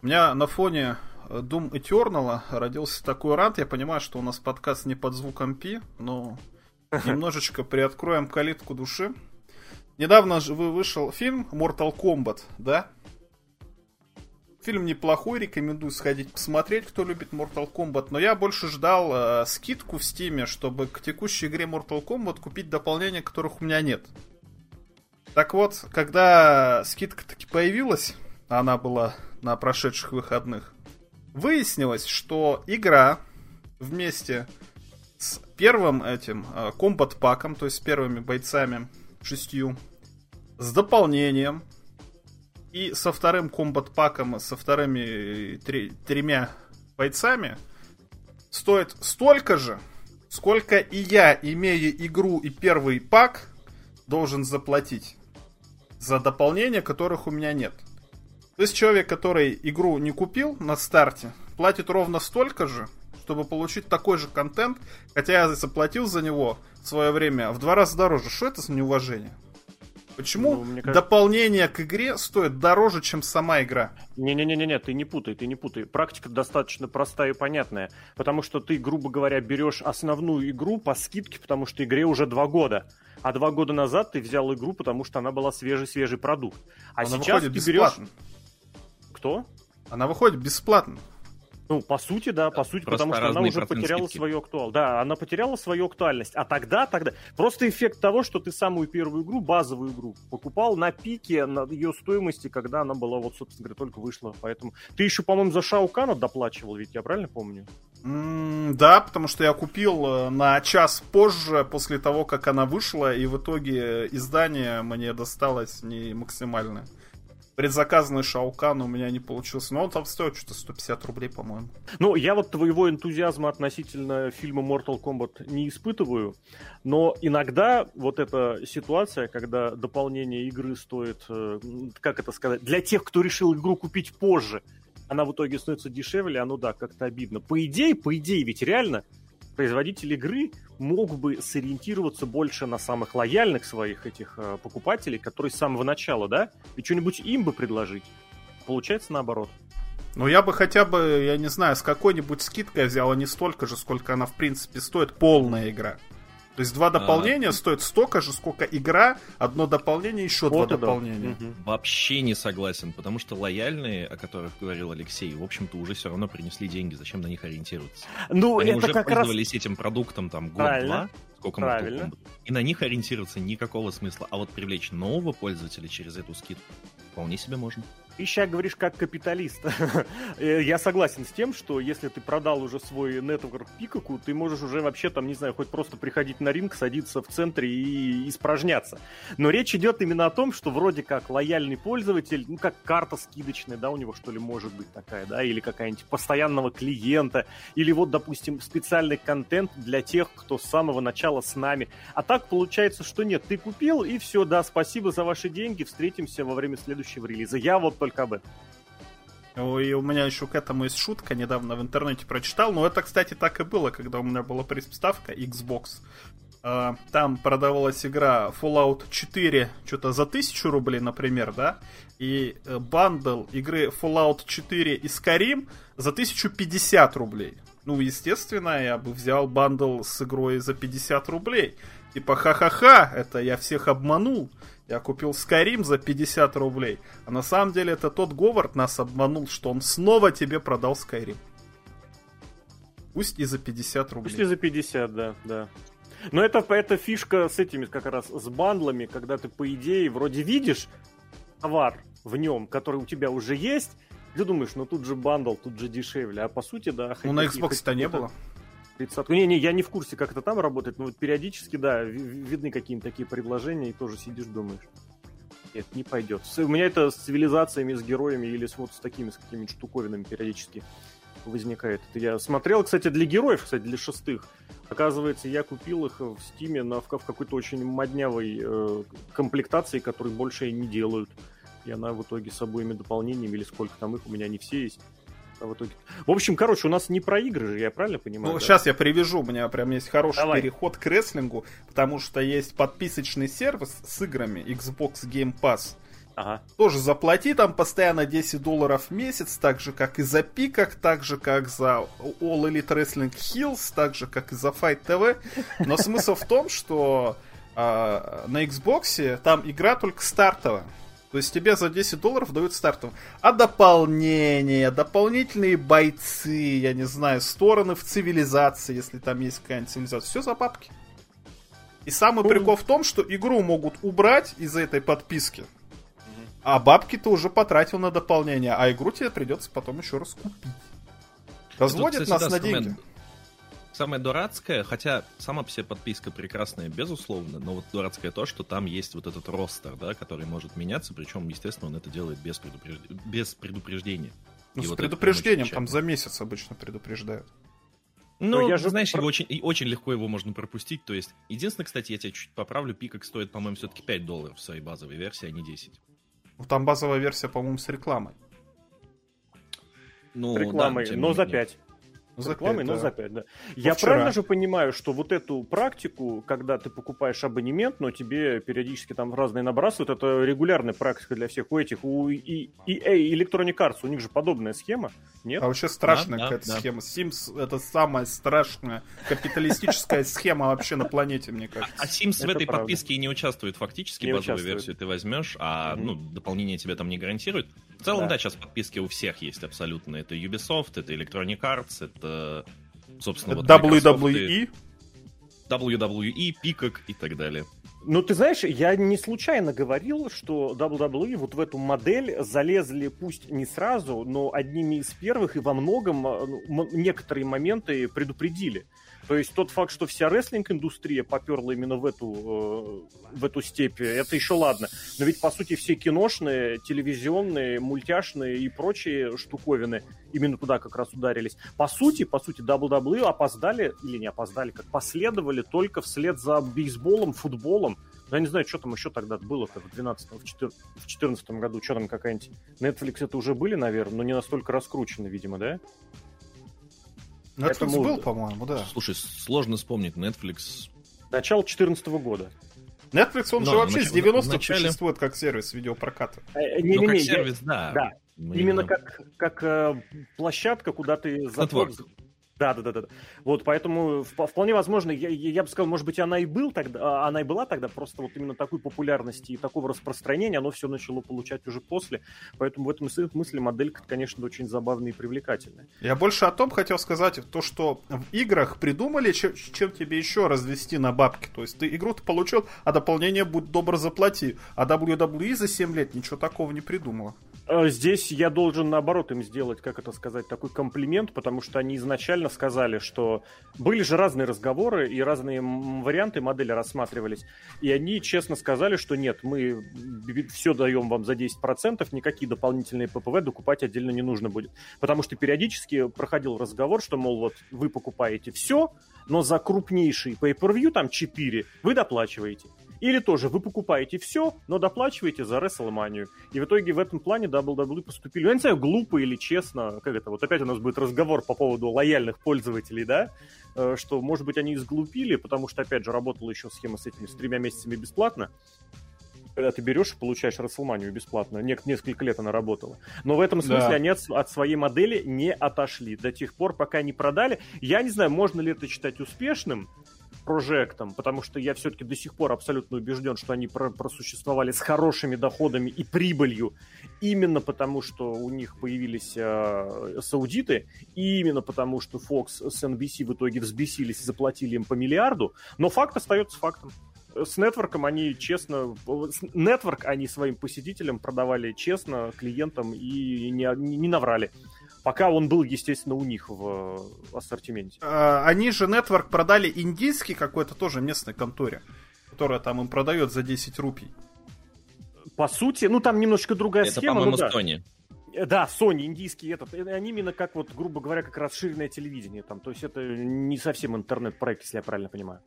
У меня на фоне Doom Eternal родился такой рант. Я понимаю, что у нас подкаст не под звуком пи, но немножечко приоткроем калитку души. Недавно же вышел фильм Mortal Kombat, да? Фильм неплохой, рекомендую сходить посмотреть, кто любит Mortal Kombat. Но я больше ждал э, скидку в Стиме, чтобы к текущей игре Mortal Kombat купить дополнения, которых у меня нет. Так вот, когда скидка таки появилась, она была на прошедших выходных, выяснилось, что игра вместе с первым этим комбат-паком, то есть с первыми бойцами шестью, с дополнением и со вторым комбат-паком, со вторыми три, тремя бойцами стоит столько же, сколько и я, имея игру и первый пак, должен заплатить за дополнения, которых у меня нет. То есть человек, который игру не купил на старте, платит ровно столько же, чтобы получить такой же контент, хотя я заплатил за него в свое время в два раза дороже. Что это за неуважение? Почему ну, кажется... дополнение к игре стоит дороже, чем сама игра? Не-не-не-не, ты не путай, ты не путай. Практика достаточно простая и понятная. Потому что ты, грубо говоря, берешь основную игру по скидке, потому что игре уже два года. А два года назад ты взял игру, потому что она была свежий-свежий продукт. А она сейчас ты бесплатно. Кто? Она выходит бесплатно. Ну, по сути, да, по сути, Просто потому что она уже потеряла скидки. свою актуальность. Да, она потеряла свою актуальность. А тогда, тогда... Просто эффект того, что ты самую первую игру, базовую игру, покупал на пике на ее стоимости, когда она была, вот, собственно говоря, только вышла. Поэтому... Ты еще, по-моему, за Шаукана доплачивал, ведь я правильно помню? Mm, да, потому что я купил э, на час позже, после того, как она вышла, и в итоге издание мне досталось не максимальное предзаказанный Шаукан у меня не получился. Но он там стоит что-то 150 рублей, по-моему. Ну, я вот твоего энтузиазма относительно фильма Mortal Kombat не испытываю, но иногда вот эта ситуация, когда дополнение игры стоит, э, как это сказать, для тех, кто решил игру купить позже, она в итоге становится дешевле, оно да, как-то обидно. По идее, по идее, ведь реально производитель игры мог бы сориентироваться больше на самых лояльных своих этих э, покупателей, которые с самого начала, да, и что-нибудь им бы предложить. Получается наоборот. Ну, я бы хотя бы, я не знаю, с какой-нибудь скидкой взял, а не столько же, сколько она, в принципе, стоит полная игра. То есть два дополнения а... стоят столько же, сколько игра, одно дополнение, еще вот два дополнения. Угу. Вообще не согласен, потому что лояльные, о которых говорил Алексей, в общем-то уже все равно принесли деньги, зачем на них ориентироваться? Ну, Они это уже как пользовались раз... этим продуктом там год-два, сколько Правильно. И на них ориентироваться никакого смысла. А вот привлечь нового пользователя через эту скидку вполне себе можно. Ты сейчас говоришь как капиталист. Э, я согласен с тем, что если ты продал уже свой нетворк Пикаку, ты можешь уже вообще там, не знаю, хоть просто приходить на ринг, садиться в центре и испражняться. Но речь идет именно о том, что вроде как лояльный пользователь, ну как карта скидочная, да, у него что ли может быть такая, да, или какая-нибудь постоянного клиента, или вот, допустим, специальный контент для тех, кто с самого начала с нами. А так получается, что нет, ты купил и все, да, спасибо за ваши деньги, встретимся во время следующего релиза. Я вот только об этом. И у меня еще к этому есть шутка, недавно в интернете прочитал. Но это, кстати, так и было, когда у меня была приставка Xbox. А, там продавалась игра Fallout 4 что-то за 1000 рублей, например, да? И э, бандл игры Fallout 4 и Skyrim за 1050 рублей. Ну, естественно, я бы взял бандл с игрой за 50 рублей. Типа, ха-ха-ха, это я всех обманул. Я купил Skyrim за 50 рублей. А на самом деле это тот Говард нас обманул, что он снова тебе продал Skyrim. Пусть и за 50 рублей. Пусть и за 50, да, да. Но это, это фишка с этими как раз, с бандлами, когда ты, по идее, вроде видишь товар в нем, который у тебя уже есть, ты думаешь, ну тут же бандл, тут же дешевле. А по сути, да. Ну на Xbox-то не было. 30 Не, не, я не в курсе, как это там работает, но вот периодически, да, видны какие-нибудь такие предложения, и тоже сидишь, думаешь. Нет, не пойдет. У меня это с цивилизациями, с героями или с вот с такими, с какими-то штуковинами периодически возникает. Это я смотрел, кстати, для героев, кстати, для шестых. Оказывается, я купил их в Стиме на, в, в какой-то очень моднявой э, комплектации, которую больше не делают. И она в итоге с обоими дополнениями, или сколько там их, у меня не все есть, в итоге. В общем, короче, у нас не про игры же, я правильно понимаю? Ну, да? сейчас я привяжу, у меня прям есть хороший Давай. переход к рестлингу, потому что есть подписочный сервис с играми Xbox Game Pass. Ага. Тоже заплати там постоянно 10 долларов в месяц, так же как и за пиках, так же как за All Elite Wrestling Hills, так же как и за Fight TV. Но смысл в том, что э, на Xbox там игра только стартовая. То есть тебе за 10 долларов дают стартовую. А дополнение, дополнительные бойцы, я не знаю, стороны в цивилизации, если там есть какая-нибудь цивилизация. Все за бабки. И самый ну... прикол в том, что игру могут убрать из этой подписки. А бабки ты уже потратил на дополнение, а игру тебе придется потом еще раз купить. Кстати, нас да, на деньги. Самое дурацкое, хотя сама по себе подписка прекрасная, безусловно, но вот дурацкое то, что там есть вот этот ростер, да, который может меняться, причем, естественно, он это делает без, предупреж... без предупреждения. Ну, И с вот предупреждением, там за месяц обычно предупреждают. Ну, ну я же... знаешь, его очень, очень легко его можно пропустить. То есть, единственное, кстати, я тебя чуть поправлю, пикок стоит, по-моему, все-таки 5 долларов в своей базовой версии, а не 10. Ну, там базовая версия, по-моему, с рекламой. Ну, с рекламой, да, но за 5. С рекламой, 5, но да. за 5, да. Я правильно же понимаю, что вот эту практику, когда ты покупаешь абонемент, но тебе периодически там разные набрасывают, это регулярная практика для всех. У этих, у EA Electronic Arts, у них же подобная схема, нет? А вообще страшная да, какая-то да, схема. Sims это самая страшная капиталистическая схема вообще на планете, мне кажется. А Sims в этой подписке и не участвует фактически, базовую версию ты возьмешь, а ну дополнение тебе там не гарантирует. В целом, да, сейчас подписки у всех есть абсолютно. Это Ubisoft, это Electronic Arts, это собственно, вот WWE, WWE, Пикок и так далее. Ну, ты знаешь, я не случайно говорил, что WWE вот в эту модель залезли, пусть не сразу, но одними из первых и во многом ну, некоторые моменты предупредили. То есть тот факт, что вся рестлинг-индустрия поперла именно в эту, э, в эту степь, это еще ладно. Но ведь, по сути, все киношные, телевизионные, мультяшные и прочие штуковины именно туда как раз ударились. По сути, по сути, WWE опоздали, или не опоздали, как последовали только вслед за бейсболом, футболом. Ну, я не знаю, что там еще тогда было, как в 12 в 2014 году, что там какая-нибудь... Netflix это уже были, наверное, но не настолько раскручены, видимо, да? Netflix Поэтому... был, по-моему, да. Слушай, сложно вспомнить. Netflix... Начало 2014 года. Netflix, он Но, же вообще нач... с 90-х начале... существует как сервис видеопроката. Э, не, не, ну, не, как сервис, да. Да. Именно как, как э, площадка, куда ты заход, да, да, да, да. Вот, поэтому вполне возможно, я, я бы сказал, может быть, она и был тогда, а, она и была тогда, просто вот именно такой популярности и такого распространения, оно все начало получать уже после. Поэтому в этом смысле моделька, конечно, очень забавная и привлекательная. Я больше о том хотел сказать, то, что в играх придумали, чем, чем тебе еще развести на бабки. То есть ты игру-то получил, а дополнение будь добр заплати. А WWE за 7 лет ничего такого не придумала. Э, здесь я должен, наоборот, им сделать, как это сказать, такой комплимент, потому что они изначально сказали, что были же разные разговоры и разные варианты модели рассматривались, и они честно сказали, что нет, мы все даем вам за 10%, никакие дополнительные ППВ докупать отдельно не нужно будет. Потому что периодически проходил разговор, что, мол, вот вы покупаете все, но за крупнейший pay-per-view, там 4, вы доплачиваете. Или тоже вы покупаете все, но доплачиваете за WrestleMania. И в итоге в этом плане WWE поступили, я не знаю, глупо или честно, как это, вот опять у нас будет разговор по поводу лояльных пользователей, да, э, что, может быть, они изглупили, потому что, опять же, работала еще схема с этими, с тремя месяцами бесплатно, когда ты берешь и получаешь Расселманию бесплатно. Нек- несколько лет она работала. Но в этом смысле да. они от, от своей модели не отошли до тех пор, пока не продали. Я не знаю, можно ли это считать успешным, проектом, потому что я все-таки до сих пор абсолютно убежден, что они про просуществовали с хорошими доходами и прибылью, именно потому что у них появились э, саудиты, и именно потому что Fox с NBC в итоге взбесились и заплатили им по миллиарду, но факт остается фактом. С нетворком они честно... Нетворк они своим посетителям продавали честно, клиентам и не, не наврали. Пока он был, естественно, у них в ассортименте. А, они же Network продали индийский какой-то тоже местной конторе, которая там им продает за 10 рупий. По сути, ну там немножечко другая Это, схема. Это, по-моему, да. Sony. Э, да, Sony, индийский этот. Э, они именно как вот, грубо говоря, как расширенное телевидение там. То есть это не совсем интернет-проект, если я правильно понимаю.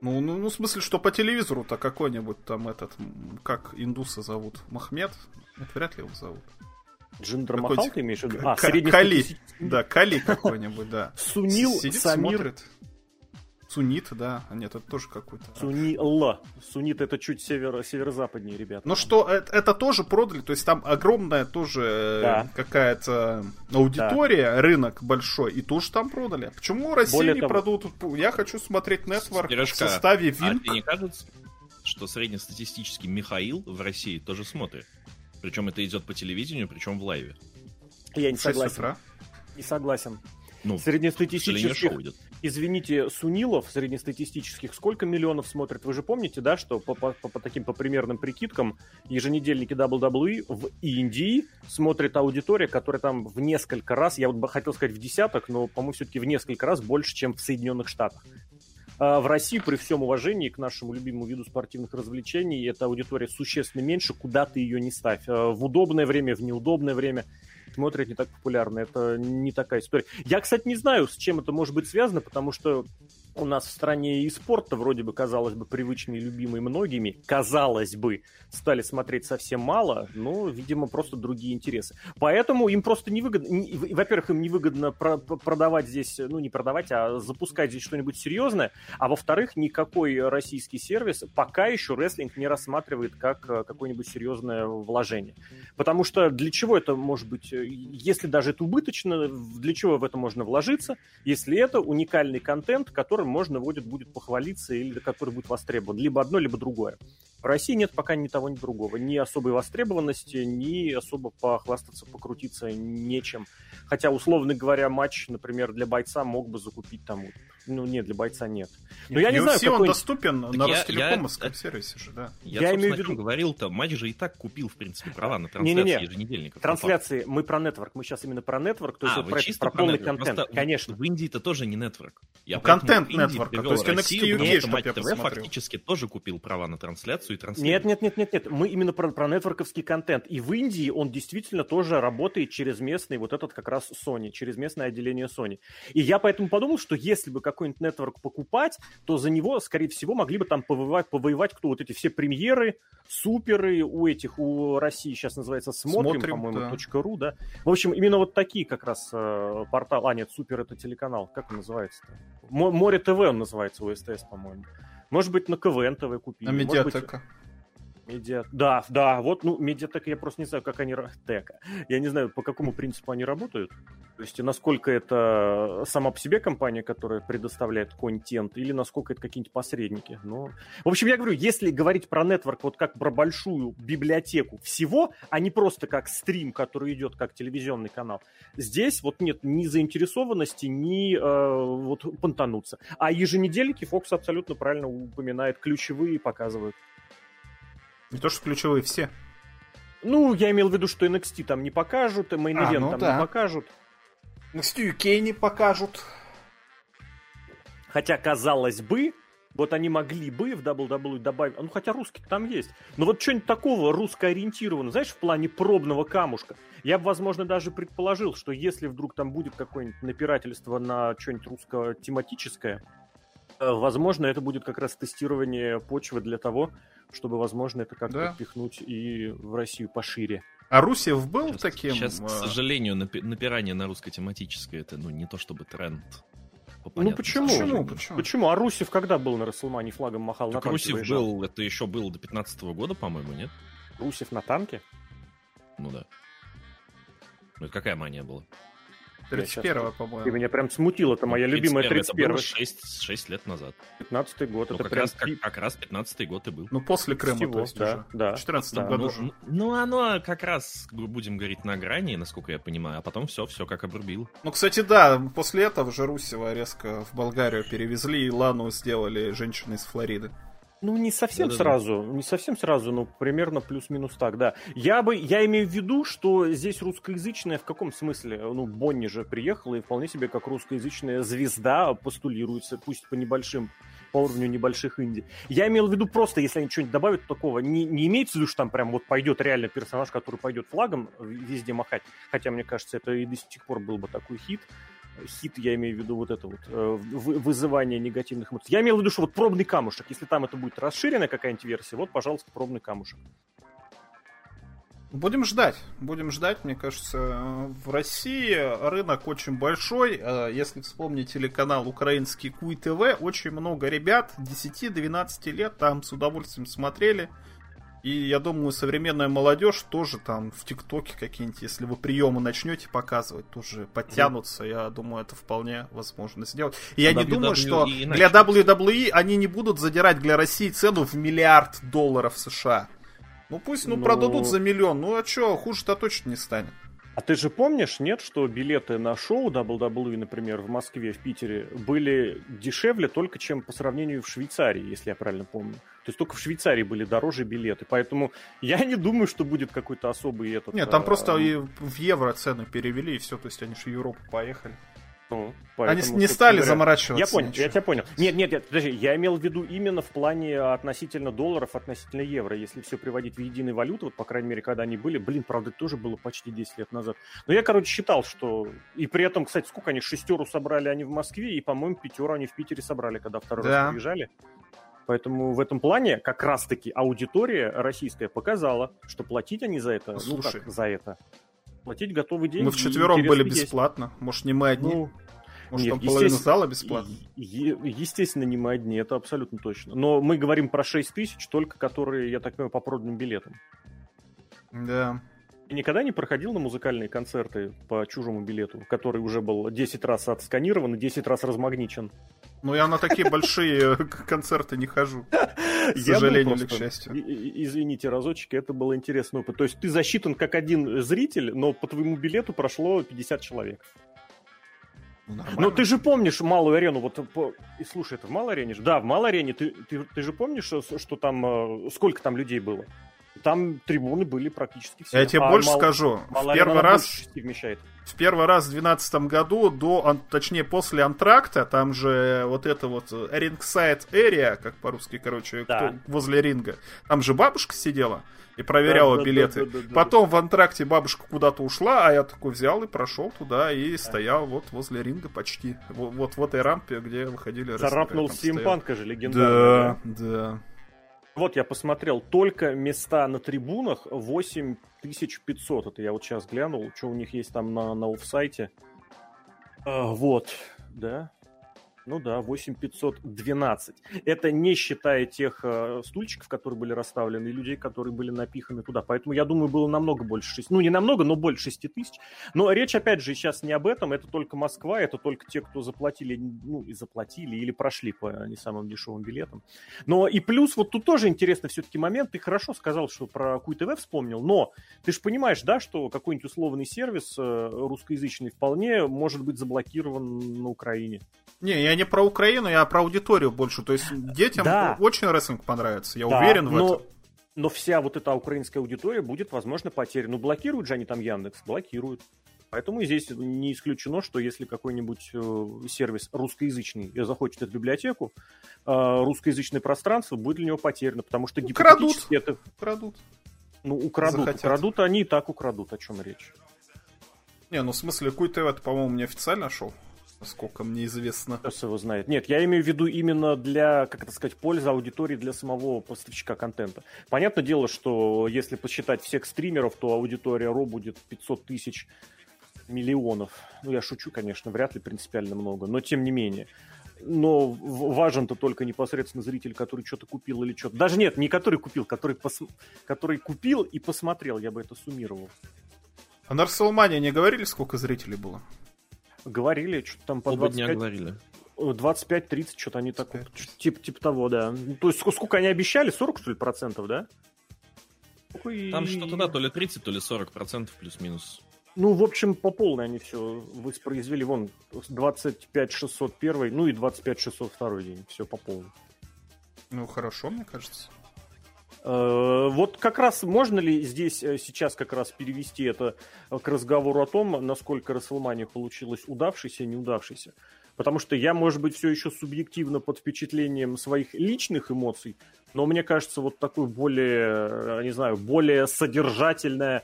Ну, ну, ну, в смысле, что по телевизору-то какой-нибудь там этот, как индуса зовут, Махмед? Это вряд ли его зовут. Джиндер Махал ты имеешь в виду? А, Кали. Да, Кали какой-нибудь, да. Сунил Сидит, Самир... Смотрит. Сунит, да. А нет, это тоже какой-то... Сунил. Сунит это чуть северо северо-западнее, ребята. Ну что, это, это тоже продали, то есть там огромная тоже э, да. какая-то аудитория, да. рынок большой, и тоже там продали. Почему Россия Более не того... продадут? Я хочу смотреть Network в составе Винк. А тебе не кажется, что среднестатистический Михаил в России тоже смотрит? Причем это идет по телевидению, причем в лайве. Я не согласен. Не согласен. Ну, среднестатистических, извините, Сунилов среднестатистических сколько миллионов смотрят? Вы же помните, да, что по, по, по таким по примерным прикидкам еженедельники WWE в Индии смотрит аудитория, которая там в несколько раз, я вот бы хотел сказать в десяток, но, по-моему, все-таки в несколько раз больше, чем в Соединенных Штатах. А в России, при всем уважении к нашему любимому виду спортивных развлечений, эта аудитория существенно меньше, куда ты ее не ставь. А в удобное время, в неудобное время смотрят не так популярно. Это не такая история. Я, кстати, не знаю, с чем это может быть связано, потому что у нас в стране и спорт вроде бы, казалось бы, привычный и любимый многими, казалось бы, стали смотреть совсем мало, но, видимо, просто другие интересы. Поэтому им просто невыгодно, не, во-первых, им невыгодно про- продавать здесь, ну, не продавать, а запускать здесь что-нибудь серьезное, а во-вторых, никакой российский сервис пока еще рестлинг не рассматривает как э, какое-нибудь серьезное вложение. Потому что для чего это может быть, э, если даже это убыточно, для чего в это можно вложиться, если это уникальный контент, который можно будет, будет похвалиться или который будет востребован. Либо одно, либо другое. В России нет пока ни того, ни другого. Ни особой востребованности, ни особо похвастаться, покрутиться нечем. Хотя, условно говоря, матч, например, для бойца мог бы закупить там... Ну, нет, для бойца нет. Но я не знаю, какой... он доступен так на Ростелекомовском сервисе же, да. Я, я имею в виду... говорил-то, матч же и так купил, в принципе, права на трансляции не, не, не. еженедельников. Трансляции, мы про нетворк, мы сейчас именно про нетворк, то есть а, вот про, про полный контент, Просто конечно. В Индии это тоже не нетворк. Я ну, контент нетворка, то есть NXT UK, что я ТВ фактически тоже купил права на трансляцию и трансляцию. Нет, нет, нет, нет, нет, мы именно про, про нетворковский контент. И в Индии он действительно тоже работает через местный вот этот как раз Sony, через местное отделение Sony. И я поэтому подумал, что если бы какой-нибудь нетворк покупать, то за него, скорее всего, могли бы там повоевать, повоевать кто? Вот эти все премьеры, суперы у этих, у России сейчас называется Смотрим, Смотрим по-моему, да. .ру, да. В общем, именно вот такие как раз э, портал, а нет, Супер это телеканал, как он называется-то? Море ТВ он называется у СТС, по-моему. Может быть, на КВН ТВ купили. На Медиатека. Медиа... Да, да, вот, ну, медиатека, я просто не знаю, как они... Тека. Я не знаю, по какому принципу они работают. То есть, насколько это сама по себе компания, которая предоставляет контент, или насколько это какие-нибудь посредники. Но... В общем, я говорю, если говорить про нетворк вот как про большую библиотеку всего, а не просто как стрим, который идет как телевизионный канал, здесь вот нет ни заинтересованности, ни э, вот понтануться. А еженедельники Fox абсолютно правильно упоминает, ключевые показывают. Не то, что ключевые все. Ну, я имел в виду, что NXT там не покажут, Main Event а, ну там да. не покажут. NXT UK не покажут. Хотя, казалось бы, вот они могли бы в WWE добавить... Ну, хотя русский там есть. Но вот что-нибудь такого русско-ориентированного, знаешь, в плане пробного камушка. Я бы, возможно, даже предположил, что если вдруг там будет какое-нибудь напирательство на что-нибудь русско-тематическое, э, возможно, это будет как раз тестирование почвы для того, чтобы, возможно, это как-то да. пихнуть и в Россию пошире. А Русев был сейчас, таким? Сейчас, к а, сожалению, напирание на русско-тематическое это ну не то чтобы тренд. Ну почему? Почему? Почему? Почему? А Русев когда был на Расселмане флагом махал так на танке Русев был, это еще было до 15 -го года, по-моему, нет? Русев на танке? Ну да. Ну это какая мания была? 31 по-моему. Ты меня прям смутил, это моя любимая 31 Это 6, 6 лет назад. 15 год, ну, это как прям... Раз, как, как раз 15 год и был. Ну, после Крыма, Всего, то есть да, уже. Да, в 14 да. году ну, ну, оно как раз, будем говорить, на грани, насколько я понимаю, а потом все, все как обрубил. Ну, кстати, да, после этого же Русева резко в Болгарию перевезли, и Лану сделали женщиной из Флориды. Ну, не совсем Да-да-да. сразу, не совсем сразу, но примерно плюс-минус так, да. Я бы, я имею в виду, что здесь русскоязычная в каком смысле? Ну, Бонни же приехала и вполне себе как русскоязычная звезда постулируется, пусть по небольшим по уровню небольших инди. Я имел в виду просто, если они что-нибудь добавят такого, не, не имеется в виду, что там прям вот пойдет реально персонаж, который пойдет флагом везде махать, хотя, мне кажется, это и до сих пор был бы такой хит, хит, я имею в виду вот это вот э, вызывание негативных эмоций. Я имел в виду, что вот пробный камушек, если там это будет расширенная какая-нибудь версия, вот, пожалуйста, пробный камушек. Будем ждать, будем ждать. Мне кажется, в России рынок очень большой. Э, если вспомнить телеканал украинский Куй ТВ, очень много ребят 10-12 лет там с удовольствием смотрели. И я думаю, современная молодежь тоже там в ТикТоке какие-нибудь, если вы приемы начнете показывать, тоже подтянутся. Mm. Я думаю, это вполне возможно сделать. И я WWE не думаю, что для WWE они не будут задирать для России цену в миллиард долларов США. Ну пусть, ну, Но... продадут за миллион. Ну а что, хуже-то точно не станет. А ты же помнишь, нет, что билеты на шоу WWE, например, в Москве, в Питере, были дешевле только, чем по сравнению в Швейцарии, если я правильно помню. То есть только в Швейцарии были дороже билеты. Поэтому я не думаю, что будет какой-то особый этот... Нет, там а... просто и в евро цены перевели, и все. То есть они же в Европу поехали. Ну, Они не стали говоря, заморачиваться. Я понял, ничего. я тебя понял. Нет, нет, нет, подожди, я имел в виду именно в плане относительно долларов, относительно евро. Если все приводить в единую валюту, вот, по крайней мере, когда они были, блин, правда, это тоже было почти 10 лет назад. Но я, короче, считал, что... И при этом, кстати, сколько они? Шестеру собрали они в Москве, и, по-моему, пятеру они в Питере собрали, когда второй да. раз приезжали. Поэтому в этом плане как раз-таки аудитория российская показала, что платить они за это, ну, ну как за это, платить готовы деньги. Мы вчетвером были бесплатно. Есть. Может, не мы одни? Ну, может, Нет, там половина зала бесплатно? Естественно, не мы одни, это абсолютно точно. Но мы говорим про 6 тысяч, только которые, я так понимаю, по проданным билетам. Да. И никогда не проходил на музыкальные концерты по чужому билету, который уже был 10 раз отсканирован и 10 раз размагничен? Ну, я на такие большие концерты не хожу. К сожалению или к счастью. Извините, разочек, это был интересный опыт. То есть ты засчитан как один зритель, но по твоему билету прошло 50 человек. Ну, ну ты же помнишь малую арену, вот по... и слушай, это в малой арене же? Да, в малой арене. Ты, ты, ты же помнишь, что, что там, э, сколько там людей было? Там трибуны были практически все. Я тебе а больше мал... скажу. В первый раз вмещает. В первый раз в 2012 году, до, точнее после антракта, там же вот это вот ringside area, как по-русски, короче, да. кто, возле ринга, там же бабушка сидела и проверяла да, билеты. Да, да, да, Потом да. в антракте бабушка куда-то ушла, а я такой взял и прошел туда и да. стоял вот возле ринга почти. Вот, вот в этой рампе, где выходили Царапнул Симпанка же легендарный. Да, да. Вот я посмотрел, только места на трибунах 8500. Это я вот сейчас глянул, что у них есть там на, на офсайте. А, вот, да. Ну да, 8512. Это не считая тех э, стульчиков, которые были расставлены, и людей, которые были напиханы туда. Поэтому, я думаю, было намного больше 6. Ну, не намного, но больше 6 тысяч. Но речь, опять же, сейчас не об этом. Это только Москва, это только те, кто заплатили, ну, и заплатили, или прошли по не самым дешевым билетам. Но и плюс, вот тут тоже интересный все-таки момент. Ты хорошо сказал, что про Куй ТВ вспомнил, но ты же понимаешь, да, что какой-нибудь условный сервис э, русскоязычный вполне может быть заблокирован на Украине. Не, я не про Украину, я про аудиторию больше. То есть детям да. очень рестлинг понравится, я да, уверен в но... этом. Но вся вот эта украинская аудитория будет, возможно, потеряна. Ну, блокируют же они там Яндекс, блокируют. Поэтому здесь не исключено, что если какой-нибудь э, сервис русскоязычный захочет эту библиотеку, э, русскоязычное пространство будет для него потеряно, потому что гипотетически украдут. это... Украдут. Ну, украдут. Захотят. Украдут они и так украдут, о чем речь. Не, ну в смысле, Куй ТВ, это, по-моему, не официально шел насколько мне известно. Кто его знает. Нет, я имею в виду именно для, как это сказать, пользы аудитории для самого поставщика контента. Понятное дело, что если посчитать всех стримеров, то аудитория Ро будет 500 тысяч миллионов. Ну, я шучу, конечно, вряд ли принципиально много, но тем не менее. Но важен-то только непосредственно зритель, который что-то купил или что-то. Даже нет, не который купил, который, пос... который купил и посмотрел, я бы это суммировал. А на Расселмане не говорили, сколько зрителей было? Говорили, что там по Оба 25... дня говорили. 25-30, что-то они так, типа, типа того, да. Ну, то есть сколько они обещали? 40, что ли, процентов, да? Там что-то, да, то ли 30, то ли 40 процентов плюс-минус. Ну, в общем, по полной они все воспроизвели. Вон, 25 601, ну и 25 602 день. Все по полной. Ну, хорошо, мне кажется. Э, вот как раз можно ли здесь э, сейчас как раз перевести это к разговору о том, насколько Расселмания получилась удавшейся, неудавшейся? Потому что я, может быть, все еще субъективно под впечатлением своих личных эмоций, но мне кажется, вот такое более, э, не знаю, более содержательное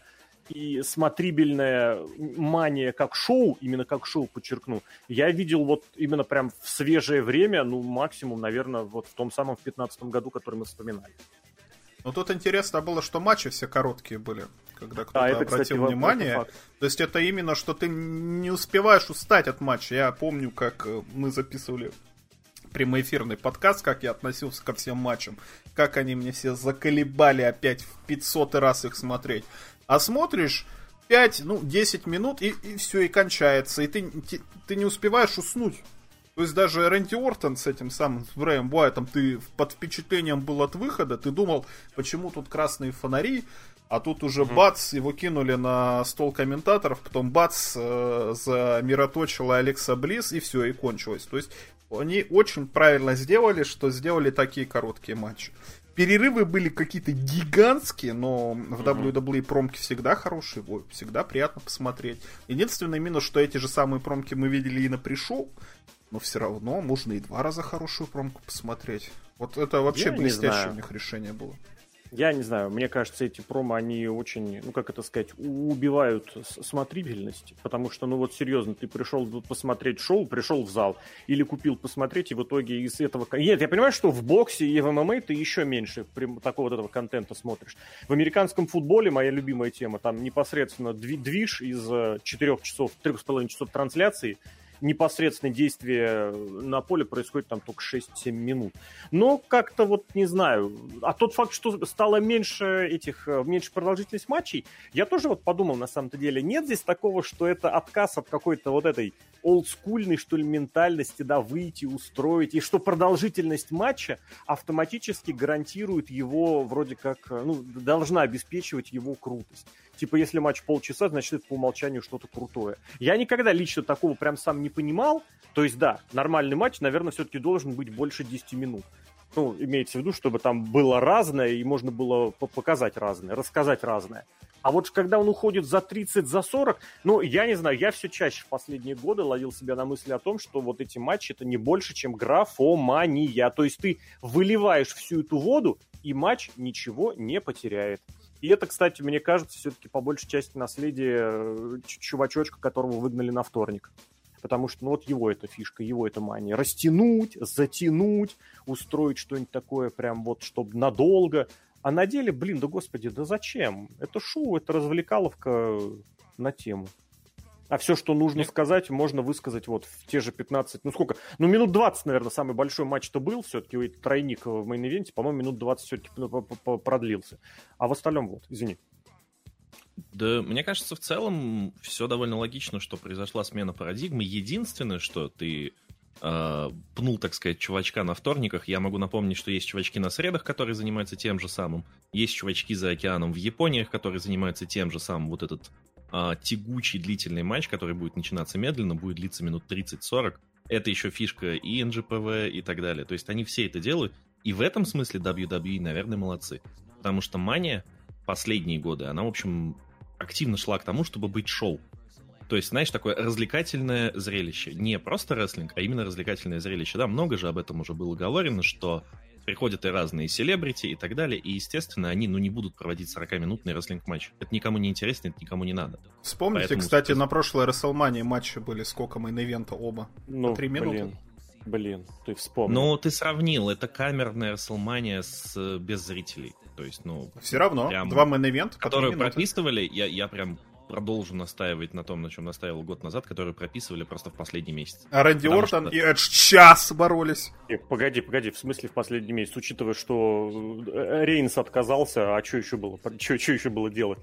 и смотрибельная мания как шоу, именно как шоу, подчеркну, я видел вот именно прям в свежее время, ну, максимум, наверное, вот в том самом в 15 году, который мы вспоминали. Но тут интересно было, что матчи все короткие были, когда кто-то а, это, обратил кстати, внимание. То есть это именно, что ты не успеваешь устать от матча. Я помню, как э, мы записывали прямоэфирный подкаст, как я относился ко всем матчам, как они мне все заколебали опять в 500 раз их смотреть. А смотришь 5, ну, 10 минут, и, и все, и кончается, и ты, ты, ты не успеваешь уснуть. То есть даже Рэнди Ортон с этим самым с Брэем Буайтом, ты под впечатлением был от выхода, ты думал, почему тут красные фонари, а тут уже mm-hmm. бац, его кинули на стол комментаторов, потом бац, э, замироточила Алекса Близ, и все, и кончилось. То есть они очень правильно сделали, что сделали такие короткие матчи. Перерывы были какие-то гигантские, но в WWE промки всегда хорошие, всегда приятно посмотреть. Единственный минус, что эти же самые промки мы видели и на пришел, но все равно можно и два раза хорошую промку посмотреть. Вот это вообще Я блестящее у них решение было. Я не знаю, мне кажется, эти промо, они очень, ну как это сказать, убивают смотрибельность, потому что, ну вот серьезно, ты пришел посмотреть шоу, пришел в зал, или купил посмотреть, и в итоге из этого... Нет, я понимаю, что в боксе и в ММА ты еще меньше такого вот этого контента смотришь. В американском футболе моя любимая тема, там непосредственно движ из 4 часов, 3,5 часов трансляции, непосредственное действие на поле происходит там только 6-7 минут. Но как-то вот не знаю. А тот факт, что стало меньше этих, э, меньше продолжительность матчей, я тоже вот подумал на самом-то деле, нет здесь такого, что это отказ от какой-то вот этой олдскульной, что ли, ментальности, да, выйти, устроить, и что продолжительность матча автоматически гарантирует его, вроде как, э, ну, должна обеспечивать его крутость. Типа, если матч полчаса, значит, это по умолчанию что-то крутое. Я никогда лично такого прям сам не понимал. То есть, да, нормальный матч, наверное, все-таки должен быть больше 10 минут. Ну, имеется в виду, чтобы там было разное, и можно было показать разное, рассказать разное. А вот когда он уходит за 30, за 40, ну, я не знаю, я все чаще в последние годы ловил себя на мысли о том, что вот эти матчи это не больше, чем графомания. То есть ты выливаешь всю эту воду, и матч ничего не потеряет. И это, кстати, мне кажется, все-таки по большей части наследие э, чувачочка, которого выгнали на вторник. Потому что, ну, вот его эта фишка, его эта мания. Растянуть, затянуть, устроить что-нибудь такое прям вот, чтобы надолго. А на деле, блин, да господи, да зачем? Это шоу, это развлекаловка на тему. А все, что нужно Нет. сказать, можно высказать вот в те же 15, ну сколько, ну минут 20, наверное, самый большой матч-то был, все-таки тройник в main event е, по-моему, минут 20 все-таки продлился. А в остальном вот, извини. Да, мне кажется, в целом все довольно логично, что произошла смена парадигмы. Единственное, что ты э, пнул, так сказать, чувачка на вторниках, я могу напомнить, что есть чувачки на средах, которые занимаются тем же самым. Есть чувачки за океаном в Японии, которые занимаются тем же самым. Вот этот а, тягучий длительный матч, который будет начинаться медленно, будет длиться минут 30-40. Это еще фишка и NGPV и так далее. То есть они все это делают. И в этом смысле WWE, наверное, молодцы. Потому что Мания последние годы, она, в общем, активно шла к тому, чтобы быть шоу. То есть, знаешь, такое развлекательное зрелище. Не просто рестлинг, а именно развлекательное зрелище. Да, много же об этом уже было говорено, что приходят и разные селебрити и так далее, и, естественно, они, ну, не будут проводить 40-минутный рестлинг-матч. Это никому не интересно, это никому не надо. Вспомните, Поэтому, кстати, на прошлой WrestleMania матчи были сколько мейн-ивента оба? Ну, Три минуты? Блин. Блин, ты вспомнил. Ну, ты сравнил, это камерная WrestleMania с без зрителей. То есть, ну... Все равно, прям, два мейн-ивента, Которые прописывали, я, я прям продолжу настаивать на том, на чем настаивал год назад, которые прописывали просто в последний месяц. А Рэнди Потому Ортон что... и Эдж час боролись. И, погоди, погоди, в смысле в последний месяц, учитывая, что э, Рейнс отказался, а что еще было, что, что еще было делать?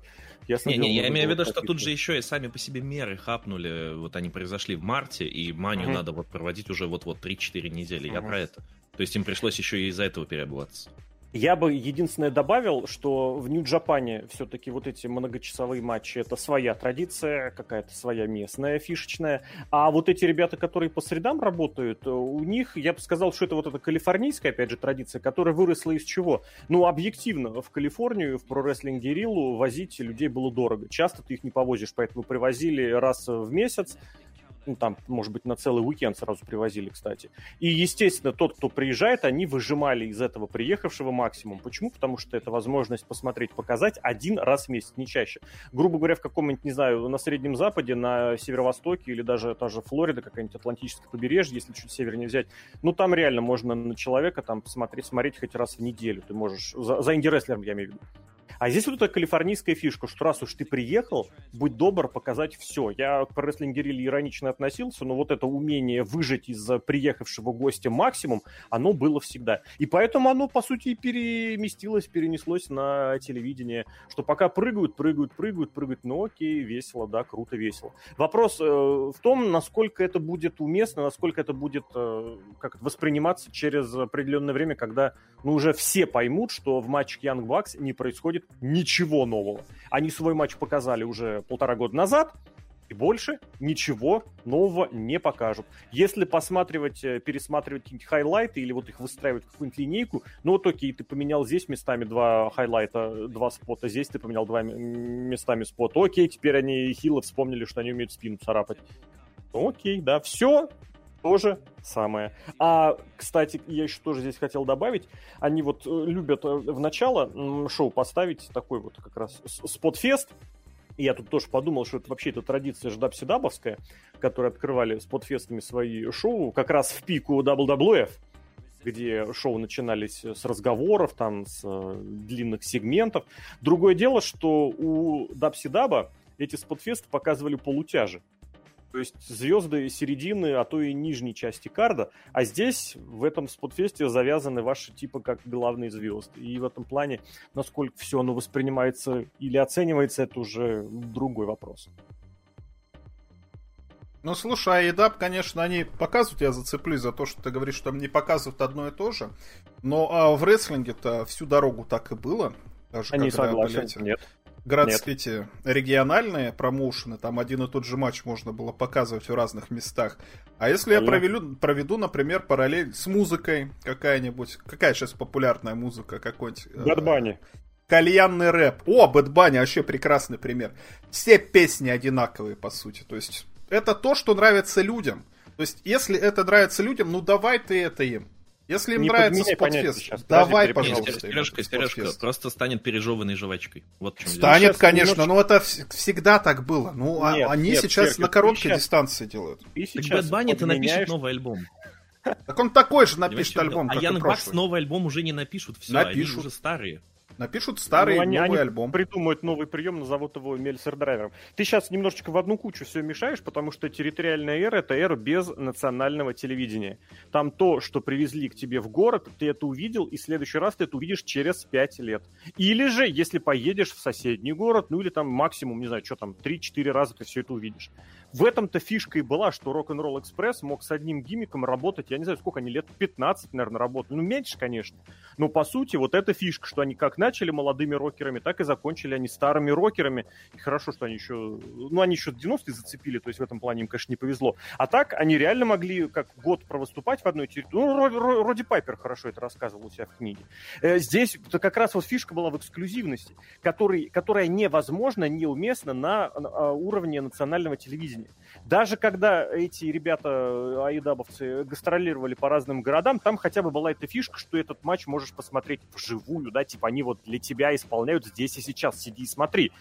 Ясно не, не, я имею в виду, что тут же еще и сами по себе меры хапнули, вот они произошли в марте, и манию угу. надо вот проводить уже вот-вот 3-4 недели, угу. я про это. То есть им пришлось еще и из-за этого переобуваться. Я бы единственное добавил, что в Нью-Джапане все-таки вот эти многочасовые матчи это своя традиция, какая-то своя местная, фишечная. А вот эти ребята, которые по средам работают, у них, я бы сказал, что это вот эта калифорнийская, опять же, традиция, которая выросла из чего? Ну, объективно, в Калифорнию, в прорестлинг Гериллу возить людей было дорого. Часто ты их не повозишь, поэтому привозили раз в месяц, ну, там, может быть, на целый уикенд сразу привозили, кстати. И, естественно, тот, кто приезжает, они выжимали из этого приехавшего максимум. Почему? Потому что это возможность посмотреть, показать один раз в месяц, не чаще. Грубо говоря, в каком-нибудь, не знаю, на Среднем Западе, на Северо-Востоке или даже та же Флорида, какая-нибудь Атлантическое побережье, если чуть севернее взять, ну, там реально можно на человека там посмотреть, смотреть хоть раз в неделю. Ты можешь, за, за инди-рестлером я имею в виду. А здесь вот эта калифорнийская фишка, что раз уж ты приехал, будь добр показать все. Я к рестлинг иронично относился, но вот это умение выжать из приехавшего гостя максимум, оно было всегда. И поэтому оно, по сути, переместилось, перенеслось на телевидение, что пока прыгают, прыгают, прыгают, прыгают, ну окей, весело, да, круто, весело. Вопрос э, в том, насколько это будет уместно, насколько это будет э, как восприниматься через определенное время, когда ну, уже все поймут, что в матче Young Bucks не происходит ничего нового. Они свой матч показали уже полтора года назад, и больше ничего нового не покажут. Если посматривать, э, пересматривать какие-нибудь хайлайты или вот их выстраивать в какую-нибудь линейку, ну вот окей, ты поменял здесь местами два хайлайта, два спота, здесь ты поменял два местами спота. Окей, теперь они хилы вспомнили, что они умеют спину царапать. Окей, да, все то же самое. А, кстати, я еще тоже здесь хотел добавить, они вот э, любят э, в начало шоу поставить такой вот как раз спотфест, я тут тоже подумал, что это вообще это традиция ждапсидабовская, которые открывали спотфестами свои шоу как раз в пику WWF, где шоу начинались с разговоров, там, с э, длинных сегментов. Другое дело, что у Дабсидаба эти спотфесты показывали полутяжи. То есть звезды середины, а то и нижней части карда. А здесь, в этом спотфесте, завязаны ваши типа как главные звезды. И в этом плане, насколько все оно воспринимается или оценивается, это уже другой вопрос. Ну, слушай, а EDAP, конечно, они показывают, я зацеплюсь за то, что ты говоришь, что там не показывают одно и то же, но а в рестлинге-то всю дорогу так и было. Даже они согласен, эти... нет городские эти региональные промоушены, там один и тот же матч можно было показывать в разных местах. А если я проведу, проведу, например, параллель с музыкой какая-нибудь, какая сейчас популярная музыка, какой-нибудь... Bad Bunny. кальянный рэп. О, Bad Bunny вообще прекрасный пример. Все песни одинаковые, по сути. То есть, это то, что нравится людям. То есть, если это нравится людям, ну давай ты это им. Если им не нравится Спотфест, давай, Подожди, пожалуйста. Сережка, Сережка, просто станет пережеванной жвачкой. Вот чем станет, конечно, но это всегда так было. Ну, а нет, они нет, сейчас Серега, на короткой сейчас... дистанции делают. И сейчас так Bad Bunny напишет новый альбом. Так он такой же напишет альбом, А Ян Бакс новый альбом уже не напишут, все, напишут. они уже старые. Напишут старый ну, они, новый они альбом. придумают новый прием, назовут его Мельцер драйвером. Ты сейчас немножечко в одну кучу все мешаешь, потому что территориальная эра — это эра без национального телевидения. Там то, что привезли к тебе в город, ты это увидел, и в следующий раз ты это увидишь через 5 лет. Или же, если поедешь в соседний город, ну или там максимум, не знаю, что там, 3-4 раза ты все это увидишь. В этом-то фишка и была, что Rock'n'Roll Express мог с одним гиммиком работать, я не знаю, сколько они, лет 15, наверное, работали. Ну, меньше, конечно. Но, по сути, вот эта фишка, что они как начали молодыми рокерами, так и закончили они старыми рокерами. И хорошо, что они еще... Ну, они еще 90-е зацепили, то есть в этом плане им, конечно, не повезло. А так, они реально могли как год провыступать в одной территории. Ну, Роди Пайпер хорошо это рассказывал у себя в книге. Э, здесь как раз вот фишка была в эксклюзивности, который, которая невозможна, неуместна на, на а, уровне национального телевидения жизни. Даже когда эти ребята, э, айдабовцы, гастролировали по разным городам, там хотя бы была эта фишка, что этот матч можешь посмотреть вживую, да, типа они вот для тебя исполняют здесь и сейчас, сиди и смотри.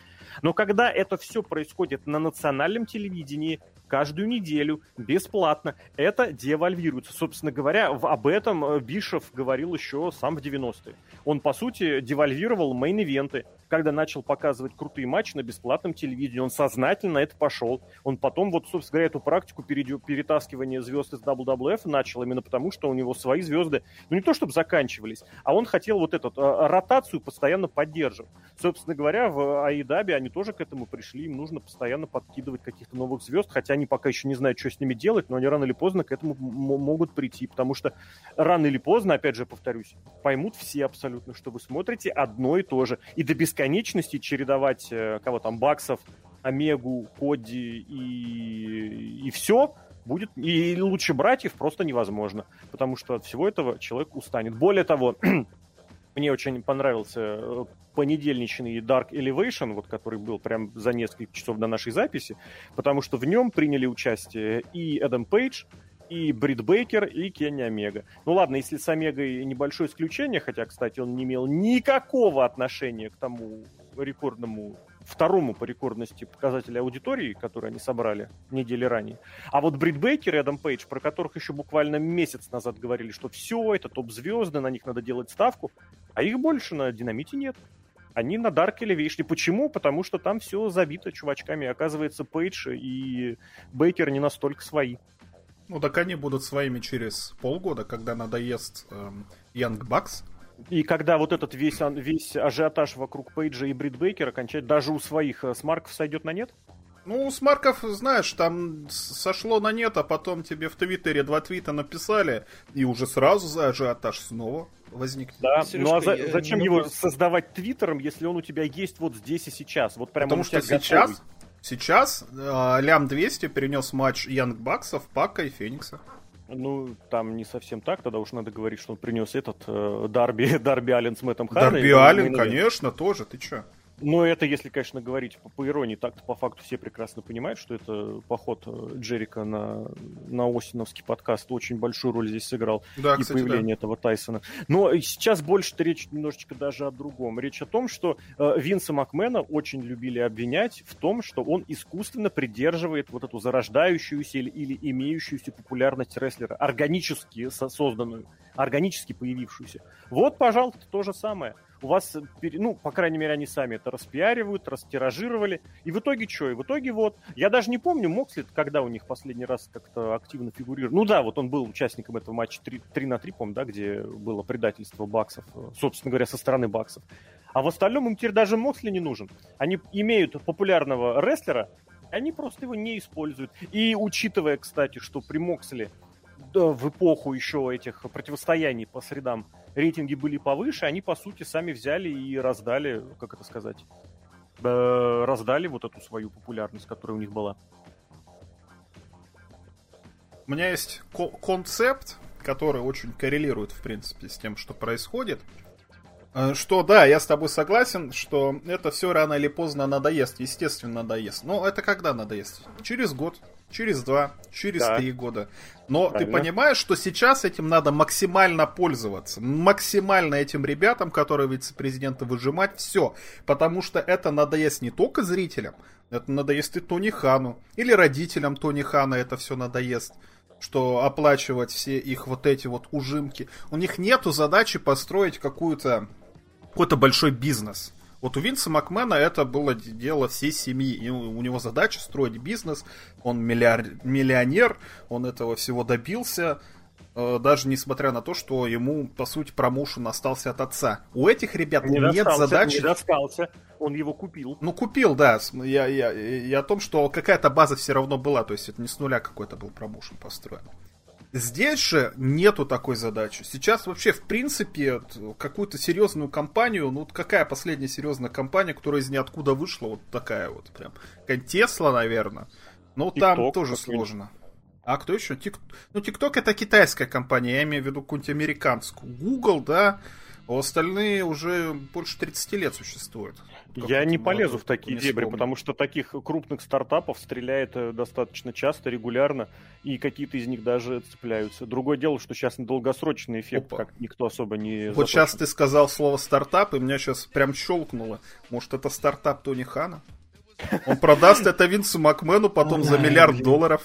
Но когда это все происходит на национальном телевидении, каждую неделю, бесплатно, это девальвируется. Собственно говоря, об этом э, Бишев говорил еще сам в 90-е. Он, по сути, девальвировал мейн-ивенты, когда начал показывать крутые матчи на бесплатном телевидении. Он сознательно на это пошел. Он потом, вот, собственно говоря, эту практику перетаскивания звезд из WWF начал именно потому, что у него свои звезды, ну не то чтобы заканчивались, а он хотел вот эту э, ротацию постоянно поддерживать. Собственно говоря, в AEW они тоже к этому пришли, им нужно постоянно подкидывать каких-то новых звезд, хотя они пока еще не знают, что с ними делать, но они рано или поздно к этому могут прийти, потому что рано или поздно, опять же, повторюсь, поймут все абсолютно, что вы смотрите одно и то же. И до бесконечности чередовать э, кого там, Баксов, Омегу, Коди и, и все будет, и лучше братьев просто невозможно, потому что от всего этого человек устанет. Более того, мне очень понравился э, понедельничный Dark Elevation, вот который был прям за несколько часов до нашей записи, потому что в нем приняли участие и Эдам Пейдж, и Брит Бейкер, и Кенни Омега. Ну ладно, если с Омегой небольшое исключение, хотя, кстати, он не имел никакого отношения к тому рекордному второму по рекордности показателя аудитории, который они собрали недели ранее. А вот Брит Бейкер и Адам Пейдж, про которых еще буквально месяц назад говорили, что все, это топ-звезды, на них надо делать ставку, а их больше на динамите нет. Они на Dark Elevation. Почему? Потому что там все забито чувачками. Оказывается, Пейдж и Бейкер не настолько свои. Ну, так они будут своими через полгода, когда надоест эм, Young Bucks. И когда вот этот весь, весь ажиотаж вокруг Пейджа и Брит Бейкера кончать даже у своих э, смарков сойдет на нет? Ну, с Марков, знаешь, там сошло на нет, а потом тебе в Твиттере два твита написали, и уже сразу за ажиотаж снова возник. Да, Сережка, ну а за, зачем его могу... создавать Твиттером, если он у тебя есть вот здесь и сейчас? Вот прямо Потому что сейчас, готовый. сейчас э, Лям 200 перенес матч Янг Баксов, Пака и Феникса. Ну, там не совсем так, тогда уж надо говорить, что он принес этот э, Дарби, Дарби Аллен с Мэттом Дарби Аллен, конечно, тоже, ты чё? Но это, если, конечно, говорить по, по иронии, так по факту все прекрасно понимают, что это поход э, Джерика на, на Осиновский подкаст очень большую роль здесь сыграл. Да, и кстати, появление да. этого Тайсона. Но сейчас больше речь немножечко даже о другом. Речь о том, что э, Винса Макмена очень любили обвинять в том, что он искусственно придерживает вот эту зарождающуюся или, или имеющуюся популярность рестлера, органически созданную, органически появившуюся. Вот, пожалуйста, то же самое у вас, ну, по крайней мере, они сами это распиаривают, растиражировали. И в итоге что? И в итоге вот, я даже не помню, Моксли, когда у них последний раз как-то активно фигурировал. Ну да, вот он был участником этого матча 3, 3 на 3, помню, да, где было предательство баксов, собственно говоря, со стороны баксов. А в остальном им теперь даже Моксли не нужен. Они имеют популярного рестлера, они просто его не используют. И учитывая, кстати, что при Моксле в эпоху еще этих противостояний по средам рейтинги были повыше, они, по сути, сами взяли и раздали, как это сказать, э, раздали вот эту свою популярность, которая у них была. У меня есть концепт, который очень коррелирует, в принципе, с тем, что происходит. Э, что да, я с тобой согласен, что это все рано или поздно надоест, естественно надоест. Но это когда надоест? Через год, через два, через да. три года. Но Правильно. ты понимаешь, что сейчас этим надо максимально пользоваться. Максимально этим ребятам, которые вице-президента, выжимать все. Потому что это надоест не только зрителям, это надоест и Тони Хану. Или родителям Тони Хана это все надоест что оплачивать все их вот эти вот ужимки. У них нету задачи построить какую-то какой-то большой бизнес. Вот у Винса Макмена это было дело всей семьи. И у него задача строить бизнес. Он миллионер, он этого всего добился. Э, даже несмотря на то, что ему, по сути, промоушен остался от отца. У этих ребят не нет достался, задачи... Не достался, он его купил. Ну, купил, да. Я, я, я о том, что какая-то база все равно была. То есть это не с нуля какой-то был промоушен построен. Здесь же нету такой задачи. Сейчас вообще, в принципе, какую-то серьезную компанию, ну, какая последняя серьезная компания, которая из ниоткуда вышла, вот такая вот прям. Тесла, наверное. Ну, там тоже сложно. А кто еще? Тик... Ну, TikTok это китайская компания, я имею в виду какую-нибудь американскую. Google, да, остальные уже больше 30 лет существуют. Я не полезу в такие дебри, потому что таких крупных стартапов стреляет э, достаточно часто, регулярно, и какие-то из них даже цепляются. Другое дело, что сейчас долгосрочный эффект, Опа. как никто особо не... Вот запущен. сейчас ты сказал слово стартап, и меня сейчас прям щелкнуло. Может, это стартап Тони Хана? Он продаст это Винсу Макмену потом за миллиард долларов.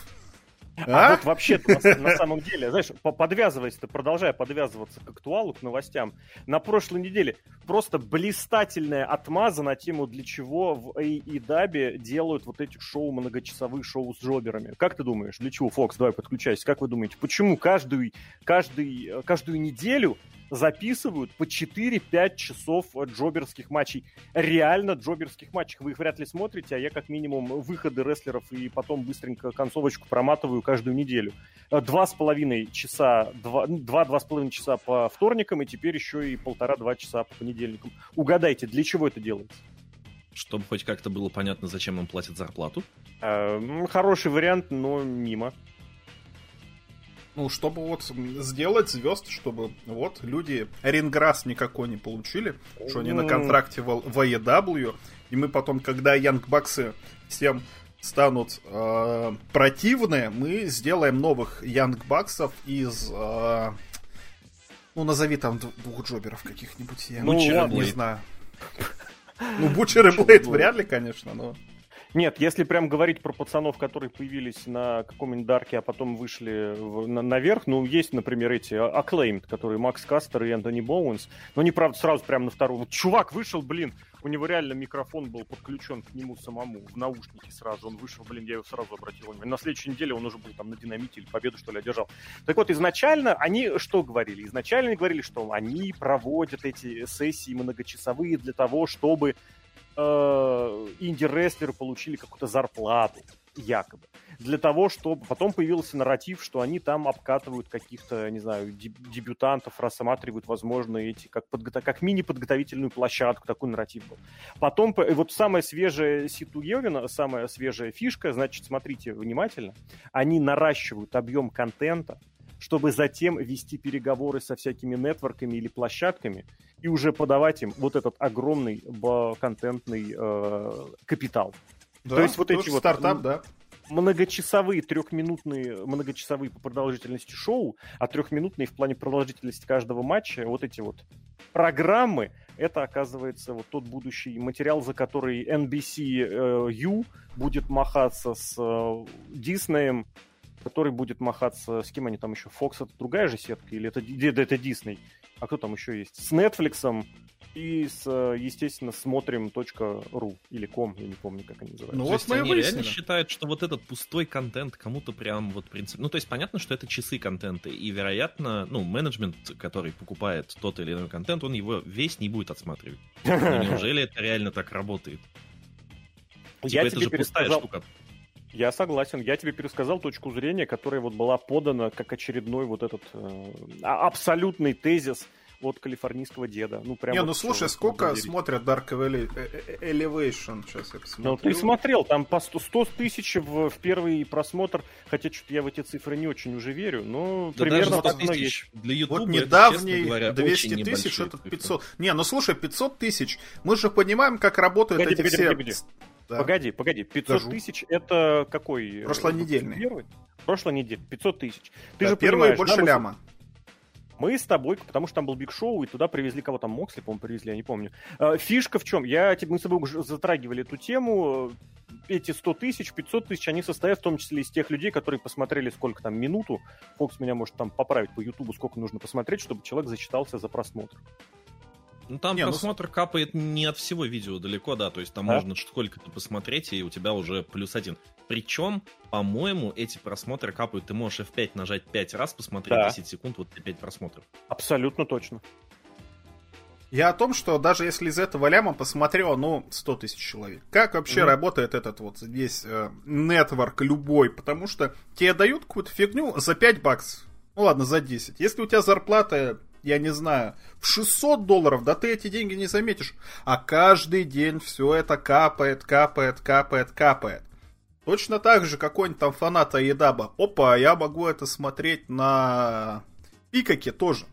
А, а вот вообще на, на самом деле, знаешь, подвязываясь-то, продолжая подвязываться к актуалу, к новостям, на прошлой неделе просто блистательная отмаза на тему, для чего в AEW делают вот эти шоу, многочасовые шоу с джоберами. Как ты думаешь, для чего, Фокс, давай подключайся, как вы думаете, почему каждую, каждый, каждую неделю записывают по 4-5 часов джоберских матчей. Реально джоберских матчей. Вы их вряд ли смотрите, а я как минимум выходы рестлеров и потом быстренько концовочку проматываю каждую неделю. Два с половиной часа, ну, два-два с половиной часа по вторникам и теперь еще и полтора-два часа по понедельникам. Угадайте, для чего это делается? Чтобы хоть как-то было понятно, зачем им платят зарплату? Э, хороший вариант, но мимо. Ну, чтобы вот сделать звезд, чтобы вот люди ринграсс никакой не получили, что они на контракте в, в AEW, и мы потом, когда Янгбаксы всем станут э, противны, мы сделаем новых Янгбаксов из... Э, ну, назови там двух джоберов каких-нибудь. Я ну, не знаю. Ну, Бучер и Блейд вряд ли, конечно, но... Нет, если прям говорить про пацанов, которые появились на каком-нибудь дарке, а потом вышли в, на, наверх, ну, есть, например, эти Acclaimed, которые Макс Кастер и Энтони Боуэнс, но они, правда, сразу прям на вторую. Вот чувак вышел, блин, у него реально микрофон был подключен к нему самому в наушники сразу. Он вышел, блин, я его сразу обратил. На следующей неделе он уже был там на динамите или победу, что ли, одержал. Так вот, изначально они что говорили? Изначально они говорили, что они проводят эти сессии многочасовые для того, чтобы инди-рестлеры получили какую-то зарплату, якобы. Для того, чтобы... Потом появился нарратив, что они там обкатывают каких-то, не знаю, дебютантов, рассматривают, возможно, эти, как, подго... как мини-подготовительную площадку, такой нарратив был. Потом, вот самая свежая Ситуевина, самая свежая фишка, значит, смотрите внимательно, они наращивают объем контента, чтобы затем вести переговоры со всякими нетворками или площадками и уже подавать им вот этот огромный контентный э, капитал. Да, То есть вот эти вот стартап, да многочасовые трехминутные, многочасовые по продолжительности шоу, а трехминутные в плане продолжительности каждого матча, вот эти вот программы, это оказывается вот тот будущий материал, за который NBC э, U будет махаться с э, Диснеем, который будет махаться, с кем они там еще, Fox это другая же сетка, или это, это Disney? А кто там еще есть? С Netflix и с, естественно, смотрим.ру или ком, я не помню, как они называются. Ну, вот мы они выяснили. реально считают, что вот этот пустой контент кому-то прям вот, в принципе... Ну, то есть понятно, что это часы контента, и, вероятно, ну, менеджмент, который покупает тот или иной контент, он его весь не будет отсматривать. Ну, неужели это реально так работает? Я типа, тебе же пересказал... штука. Я согласен. Я тебе пересказал точку зрения, которая вот была подана как очередной вот этот э, а, абсолютный тезис от калифорнийского деда. Ну, прям Не, вот ну слушай, сколько смотрят Dark э, э, Elevation? Сейчас я посмотрю. Ну, ты смотрел, там по 100, 100 тысяч в, в первый просмотр, хотя что-то я в эти цифры не очень уже верю, но да примерно так оно есть. Для YouTube вот недавний говоря, 200 тысяч, это 500. Не, ну слушай, 500 тысяч, мы же понимаем, как работают эти погоди, все... Погоди. Да. Погоди, погоди, 500 тысяч это какой? Прошлонедельный. Первый? Прошлой неделе, 500 тысяч. Ты да, же первый больше да, ляма. Мы с тобой, потому что там был Биг Шоу, и туда привезли кого там, Моксли, по-моему, привезли, я не помню. А, фишка в чем? Я, мы с тобой уже затрагивали эту тему. Эти 100 тысяч, 500 тысяч, они состоят в том числе из тех людей, которые посмотрели сколько там, минуту. Фокс меня может там поправить по Ютубу, сколько нужно посмотреть, чтобы человек зачитался за просмотр. Ну там не, ну просмотр ну... капает не от всего видео далеко, да, то есть там а? можно сколько-то посмотреть, и у тебя уже плюс один. Причем, по-моему, эти просмотры капают, ты можешь F5 нажать 5 раз, посмотреть да. 10 секунд, вот 5 просмотров. Абсолютно точно. Я о том, что даже если из этого ляма посмотрел, ну, 100 тысяч человек. Как вообще mm. работает этот вот весь э, нетворк любой? Потому что тебе дают какую-то фигню за 5 баксов. Ну ладно, за 10. Если у тебя зарплата я не знаю, в 600 долларов, да ты эти деньги не заметишь. А каждый день все это капает, капает, капает, капает. Точно так же какой-нибудь там фанат Аедаба. Опа, я могу это смотреть на Пикаке тоже.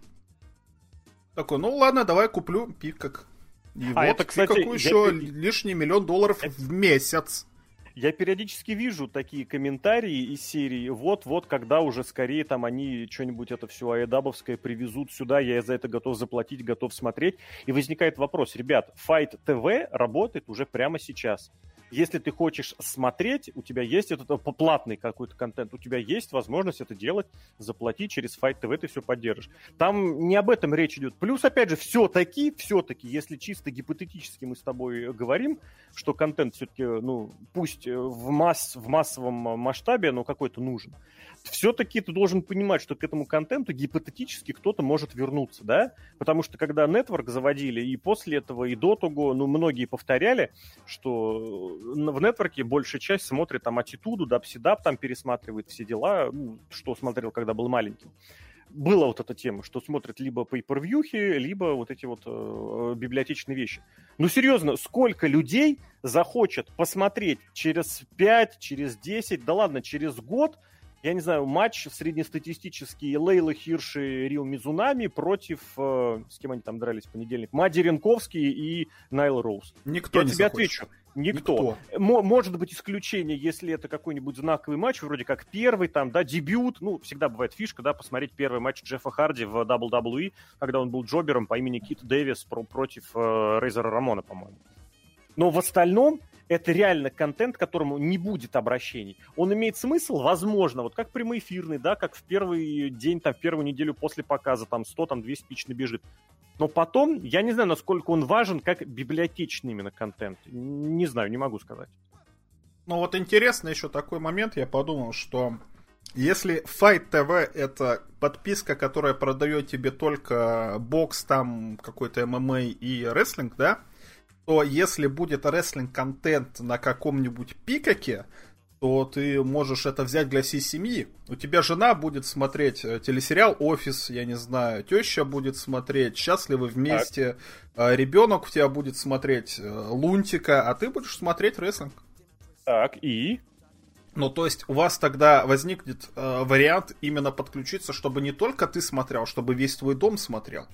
Такой, ну ладно, давай куплю Пикак. И а вот это, кстати, Пикаку еще я... лишний миллион долларов в месяц. Я периодически вижу такие комментарии из серии «Вот-вот, когда уже скорее там они что-нибудь это все аэдабовское привезут сюда, я за это готов заплатить, готов смотреть». И возникает вопрос, ребят, Fight TV работает уже прямо сейчас если ты хочешь смотреть, у тебя есть этот э, платный какой-то контент, у тебя есть возможность это делать, заплатить через Fight TV, ты все поддержишь. Там не об этом речь идет. Плюс, опять же, все-таки, все-таки, если чисто гипотетически мы с тобой говорим, что контент все-таки, ну, пусть э, в, масс, в массовом масштабе, но какой-то нужен, все-таки ты должен понимать, что к этому контенту гипотетически кто-то может вернуться, да? Потому что когда Network заводили, и после этого, и до того, ну, многие повторяли, что в Network большая часть смотрит там Атитуду, Дапсидап там пересматривает все дела, ну, что смотрел, когда был маленьким была вот эта тема, что смотрят либо pay либо вот эти вот э, библиотечные вещи. Ну, серьезно, сколько людей захочет посмотреть через 5, через 10, да ладно, через год я не знаю, матч среднестатистический Лейла Хирши Рил Мизунами против, э, с кем они там дрались в понедельник, Мади Ренковский и Найл Роуз. Никто я не тебе захочет. отвечу. Никто. Никто. Может быть исключение, если это какой-нибудь знаковый матч, вроде как первый, там, да, дебют. Ну, всегда бывает фишка, да, посмотреть первый матч Джеффа Харди в WWE, когда он был джобером по имени Кит Дэвис против э, Рейзера Рамона, по-моему. Но в остальном это реально контент, к которому не будет обращений. Он имеет смысл, возможно, вот как прямоэфирный, да, как в первый день, там, в первую неделю после показа, там, 100, там, 200 тысяч набежит. Но потом, я не знаю, насколько он важен как библиотечный именно контент. Не знаю, не могу сказать. Ну вот интересно еще такой момент, я подумал, что если Fight TV это подписка, которая продает тебе только бокс, там какой-то ММА и рестлинг, да, то если будет рестлинг-контент на каком-нибудь пикаке, то ты можешь это взять для всей семьи. У тебя жена будет смотреть э, телесериал «Офис», я не знаю, теща будет смотреть «Счастливы вместе», так. ребенок у тебя будет смотреть э, «Лунтика», а ты будешь смотреть рестлинг. Так, и? Ну, то есть у вас тогда возникнет э, вариант именно подключиться, чтобы не только ты смотрел, чтобы весь твой дом смотрел.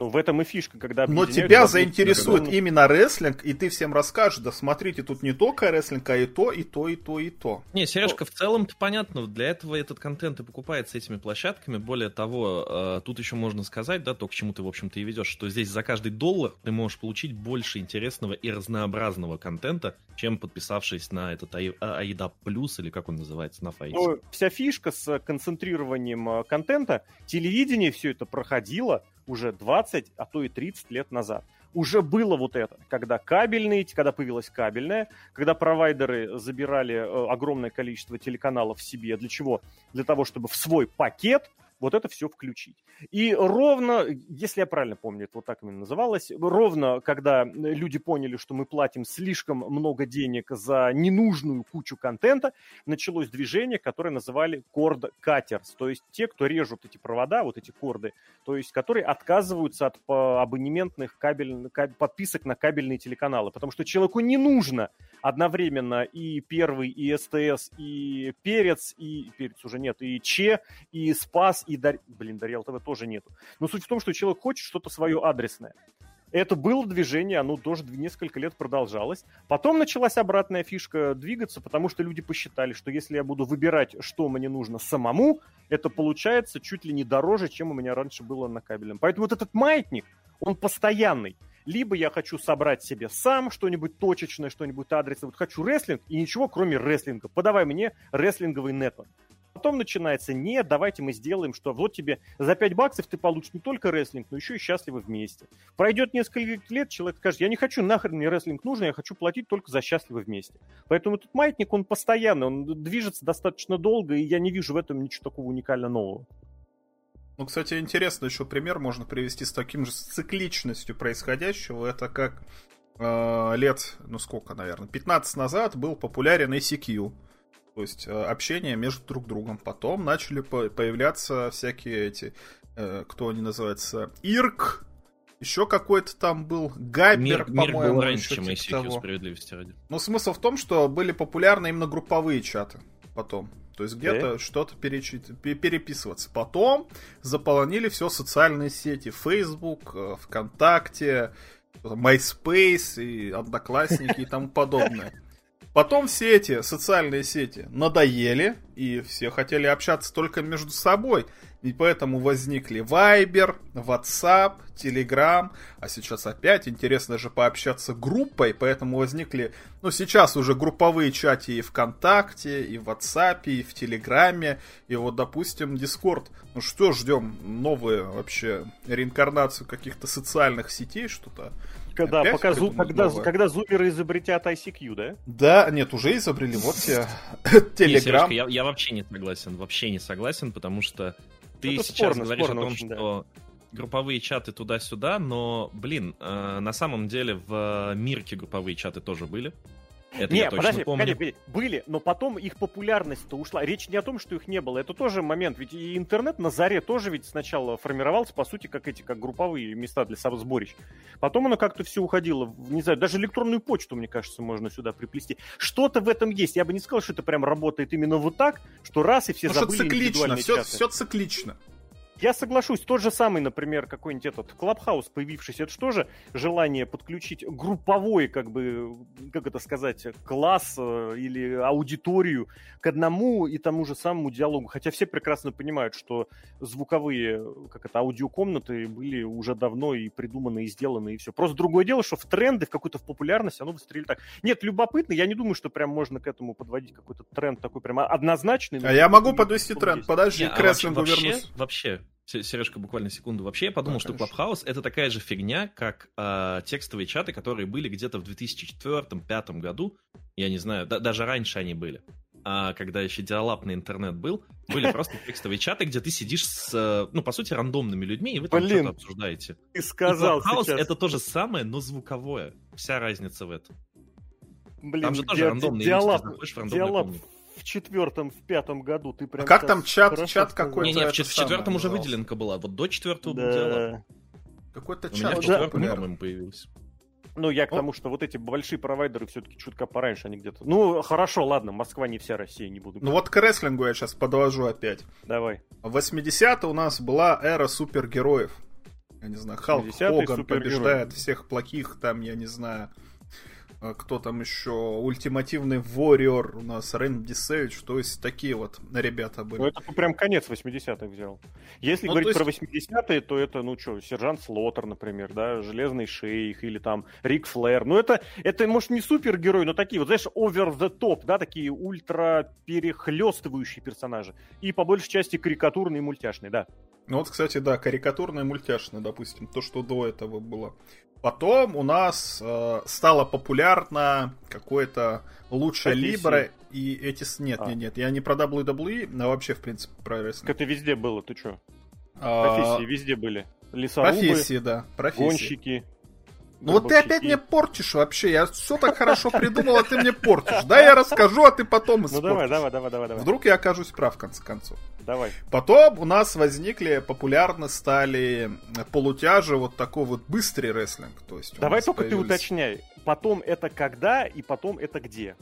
Ну, в этом и фишка, когда Но тебя заинтересует когда... именно рестлинг, и ты всем расскажешь, да смотрите, тут не только рестлинг, а и то, и то, и то, и то. Не, Сережка, в целом-то понятно, для этого этот контент и покупается этими площадками. Более того, э, тут еще можно сказать, да, то, к чему ты, в общем-то, и ведешь, что здесь за каждый доллар ты можешь получить больше интересного и разнообразного контента, чем подписавшись на этот AIDA Plus, или как он называется, на Фаисе. Ну, вся фишка с концентрированием э, контента, телевидение все это проходило, уже 20, а то и 30 лет назад. Уже было вот это, когда кабельные, когда появилась кабельная, когда провайдеры забирали э, огромное количество телеканалов себе. Для чего? Для того, чтобы в свой пакет вот это все включить. И ровно, если я правильно помню, это вот так именно называлось, ровно когда люди поняли, что мы платим слишком много денег за ненужную кучу контента, началось движение, которое называли cord cutters, то есть те, кто режут эти провода, вот эти корды, то есть которые отказываются от абонементных кабель, подписок на кабельные телеканалы, потому что человеку не нужно одновременно и первый, и СТС, и Перец, и Перец уже нет, и Че, и Спас, и Дар... Блин, Дарьял ТВ тоже нету. Но суть в том, что человек хочет что-то свое адресное. Это было движение, оно тоже несколько лет продолжалось. Потом началась обратная фишка двигаться, потому что люди посчитали, что если я буду выбирать, что мне нужно самому, это получается чуть ли не дороже, чем у меня раньше было на кабельном. Поэтому вот этот маятник, он постоянный. Либо я хочу собрать себе сам что-нибудь точечное, что-нибудь адресное. Вот хочу рестлинг и ничего, кроме рестлинга. Подавай мне рестлинговый нетворк. Потом начинается, нет, давайте мы сделаем, что вот тебе за 5 баксов ты получишь не только рестлинг, но еще и счастливы вместе. Пройдет несколько лет, человек скажет, я не хочу, нахрен мне рестлинг нужен, я хочу платить только за счастливы вместе. Поэтому этот маятник, он постоянный, он движется достаточно долго, и я не вижу в этом ничего такого уникально нового. Ну, кстати, интересно еще пример можно привести с таким же цикличностью происходящего. Это как э, лет, ну сколько, наверное, 15 назад был популярен ACQ. То есть э, общение между друг другом. Потом начали появляться всякие эти, э, кто они называются, Ирк, еще какой-то там был Гайбер, по-моему. был раньше, чем типа ICQ, справедливости ради. Но смысл в том, что были популярны именно групповые чаты потом. То есть где-то okay. что-то перечит... переписываться. Потом заполонили все социальные сети. Facebook, э, ВКонтакте, MySpace и Одноклассники и тому подобное. Потом все эти социальные сети надоели, и все хотели общаться только между собой. И поэтому возникли Viber, WhatsApp, Telegram, а сейчас опять интересно же пообщаться группой, поэтому возникли, ну сейчас уже групповые чаты и ВКонтакте, и в WhatsApp, и в Телеграме, и вот, допустим, Discord. Ну что, ждем новую вообще реинкарнацию каких-то социальных сетей, что-то когда, пока зу, когда, когда зумеры изобретят ICQ, да? Да, нет, уже изобрели, вот тебе Telegram. Я, я вообще не согласен, вообще не согласен, потому что ты Это сейчас спорно, говоришь спорно о том, очень, что да. групповые чаты туда-сюда, но, блин, э, на самом деле в Мирке групповые чаты тоже были. Это не, подожди, помню. Погоди, были, но потом их популярность-то ушла. Речь не о том, что их не было. Это тоже момент. Ведь и интернет на заре тоже ведь сначала формировался, по сути, как эти, как групповые места для сборищ. Потом оно как-то все уходило. Не знаю, даже электронную почту, мне кажется, можно сюда приплести. Что-то в этом есть. Я бы не сказал, что это прям работает именно вот так, что раз и все ну, забыли что циклично, все, все циклично. Я соглашусь, тот же самый, например, какой-нибудь этот Клабхаус появившийся, это что же желание подключить групповой, как бы, как это сказать, класс э, или аудиторию к одному и тому же самому диалогу. Хотя все прекрасно понимают, что звуковые, как это, аудиокомнаты были уже давно и придуманы, и сделаны, и все. Просто другое дело, что в тренды, в какую-то в популярность оно выстрелили так. Нет, любопытно, я не думаю, что прям можно к этому подводить какой-то тренд такой прям однозначный. А я могу подвести тренд, подожди, к рестлингу вернусь. Вообще, Сережка, буквально секунду. Вообще, я подумал, да, что Clubhouse это такая же фигня, как э, текстовые чаты, которые были где-то в 2004-2005 году. Я не знаю, да, даже раньше они были. А когда еще диалапный интернет был, были просто текстовые чаты, где ты сидишь с, ну, по сути, рандомными людьми, и вы там что-то обсуждаете. Ты сказал и Clubhouse сейчас. это то же самое, но звуковое. Вся разница в этом. Блин, там же тоже рандомные диалап, диалап в четвертом, в пятом году ты прям... А как там чат, чат какой-то? Не-не, в, в четвертом уже выделенка была, вот до четвертого да. диалог. Какой-то чат. У меня в четвертом, да. по-моему, появился. Ну, я к тому, что вот эти большие провайдеры все-таки чутка пораньше они где-то. Ну, хорошо, ладно, Москва не вся Россия, не буду. Ну вот к рестлингу я сейчас подвожу опять. Давай. В 80-е у нас была эра супергероев. Я не знаю, Халк Хоган побеждает всех плохих, там, я не знаю, кто там еще, ультимативный Warrior у нас, Рэнди Сэвидж, то есть такие вот ребята были. Ну, это прям конец 80-х взял. Если ну, говорить есть... про 80-е, то это, ну что, Сержант Слотер, например, да, Железный Шейх или там Рик Флэр. Ну, это, это, может, не супергерой, но такие вот, знаешь, over the top, да, такие ультра перехлестывающие персонажи. И по большей части карикатурные и мультяшные, да. Ну вот, кстати, да, карикатурные мультяшные, допустим, то, что до этого было. Потом у нас э, стало популярно какое-то лучшее Либра и эти... Нет, а. нет, нет, я не про WWE, а вообще, в принципе, про рестлинг. Это везде было, ты чё? А... Профессии везде были. Лесорубы, профессии, да, профессии. гонщики, ну вот ты опять мне портишь вообще. Я все так хорошо придумал, а ты мне портишь. Да, я расскажу, а ты потом испортишь. Ну давай, давай, давай, давай, давай. Вдруг я окажусь прав, в конце концов. Давай. Потом у нас возникли, популярны стали полутяжи, вот такой вот быстрый рестлинг. То есть давай только появились... ты уточняй. Потом это когда и потом это где?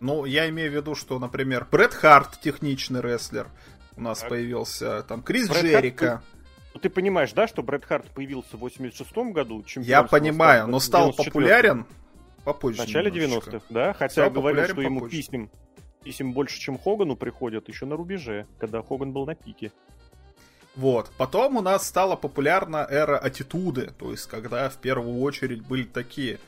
Ну, я имею в виду, что, например, Брэд Харт, техничный рестлер, у нас так. появился, там, Крис Брэд Джерика. Харт, ну, ты понимаешь, да, что Брэд Харт появился в 86-м году? Я понимаю, но стал популярен попозже. В начале 90-х, да? Хотя стал говорил, что попозже. ему писем, писем больше, чем Хогану приходят еще на рубеже, когда Хоган был на пике. Вот. Потом у нас стала популярна эра аттитуды, то есть когда в первую очередь были такие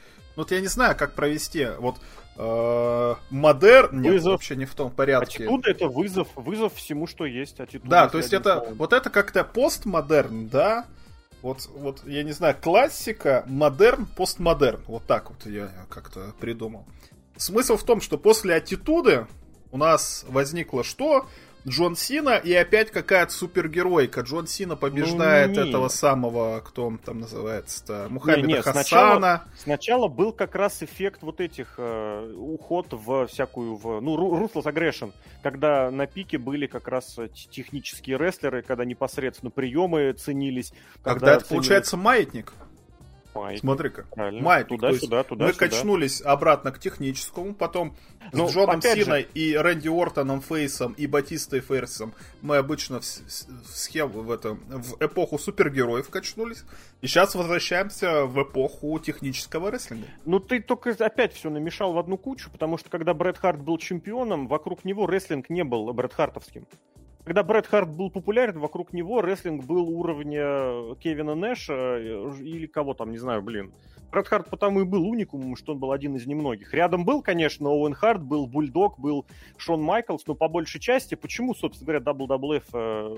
вот я не знаю, как провести. Вот э, модерн нет, вызов. вообще не в том порядке. Аттитуда это вызов, вызов всему, что есть. Аттитуда да, то есть это словом. вот это как-то постмодерн, да. Вот, вот, я не знаю, классика, модерн, постмодерн. Вот так вот я как-то придумал. Смысл в том, что после аттитуды у нас возникло что? Джон Сина и опять какая-то супергеройка. Джон Сина побеждает ну, этого самого, кто он там называется-то, Мухаммеда не, не, Хасана. Сначала, сначала был как раз эффект вот этих э, уход в всякую, в, ну, Ruthless Aggression, когда на пике были как раз технические рестлеры, когда непосредственно приемы ценились. Когда, когда это, ценились... получается, маятник. Маятник. Смотри-ка. Маятник. Туда-сюда, туда Мы качнулись обратно к техническому, потом ну, с Джоном Синой же... и Рэнди Ортоном Фейсом и Батистой Фейсом мы обычно в, в схему в этом в эпоху супергероев качнулись. И сейчас возвращаемся в эпоху технического рестлинга. Ну ты только опять все намешал в одну кучу, потому что когда Брэд Харт был чемпионом, вокруг него рестлинг не был Брэд Хартовским когда Брэд Харт был популярен, вокруг него рестлинг был уровня Кевина Нэша э, или кого там, не знаю, блин. Брет Харт потому и был уникумом, что он был один из немногих. Рядом был, конечно, Оуэн Харт, был Бульдог, был Шон Майклс, но по большей части, почему, собственно говоря, WWF, э,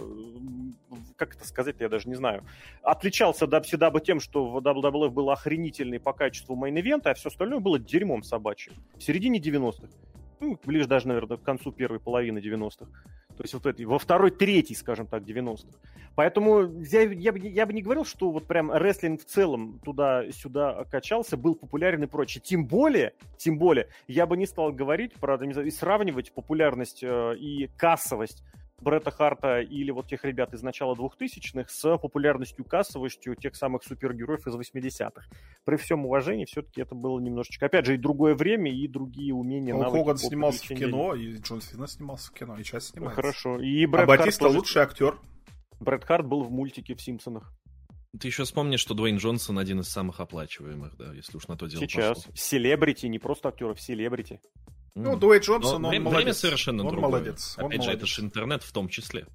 как это сказать, я даже не знаю, отличался от WCW тем, что в WWF был охренительный по качеству мейн-ивента, а все остальное было дерьмом собачьим. В середине 90-х. Ну, ближе даже, наверное, к концу первой половины 90-х. То есть вот этой, во второй, третий, скажем так, 90-х. Поэтому я, я, я бы не говорил, что вот прям рестлинг в целом туда-сюда качался, был популярен и прочее. Тем более, тем более, я бы не стал говорить про, не знаю, и сравнивать популярность э, и кассовость Бретта Харта или вот тех ребят из начала 2000-х с популярностью, кассовостью тех самых супергероев из 80-х. При всем уважении, все-таки это было немножечко, опять же, и другое время, и другие умения, ну, Хоган снимался в кино, и Джон Сина снимался в кино, и сейчас снимается. Хорошо. И Брэд а Батиста тоже... лучший актер. Брэд Харт был в мультике в «Симпсонах». Ты еще вспомни, что Дуэйн Джонсон один из самых оплачиваемых, да, если уж на то дело Сейчас. пошло. Селебрити, не просто актеров, селебрити. Ну, Дуэйн Джонсон, Но он время, молодец. Время совершенно он другое. молодец. Опять он же, молодец. это же интернет в том числе.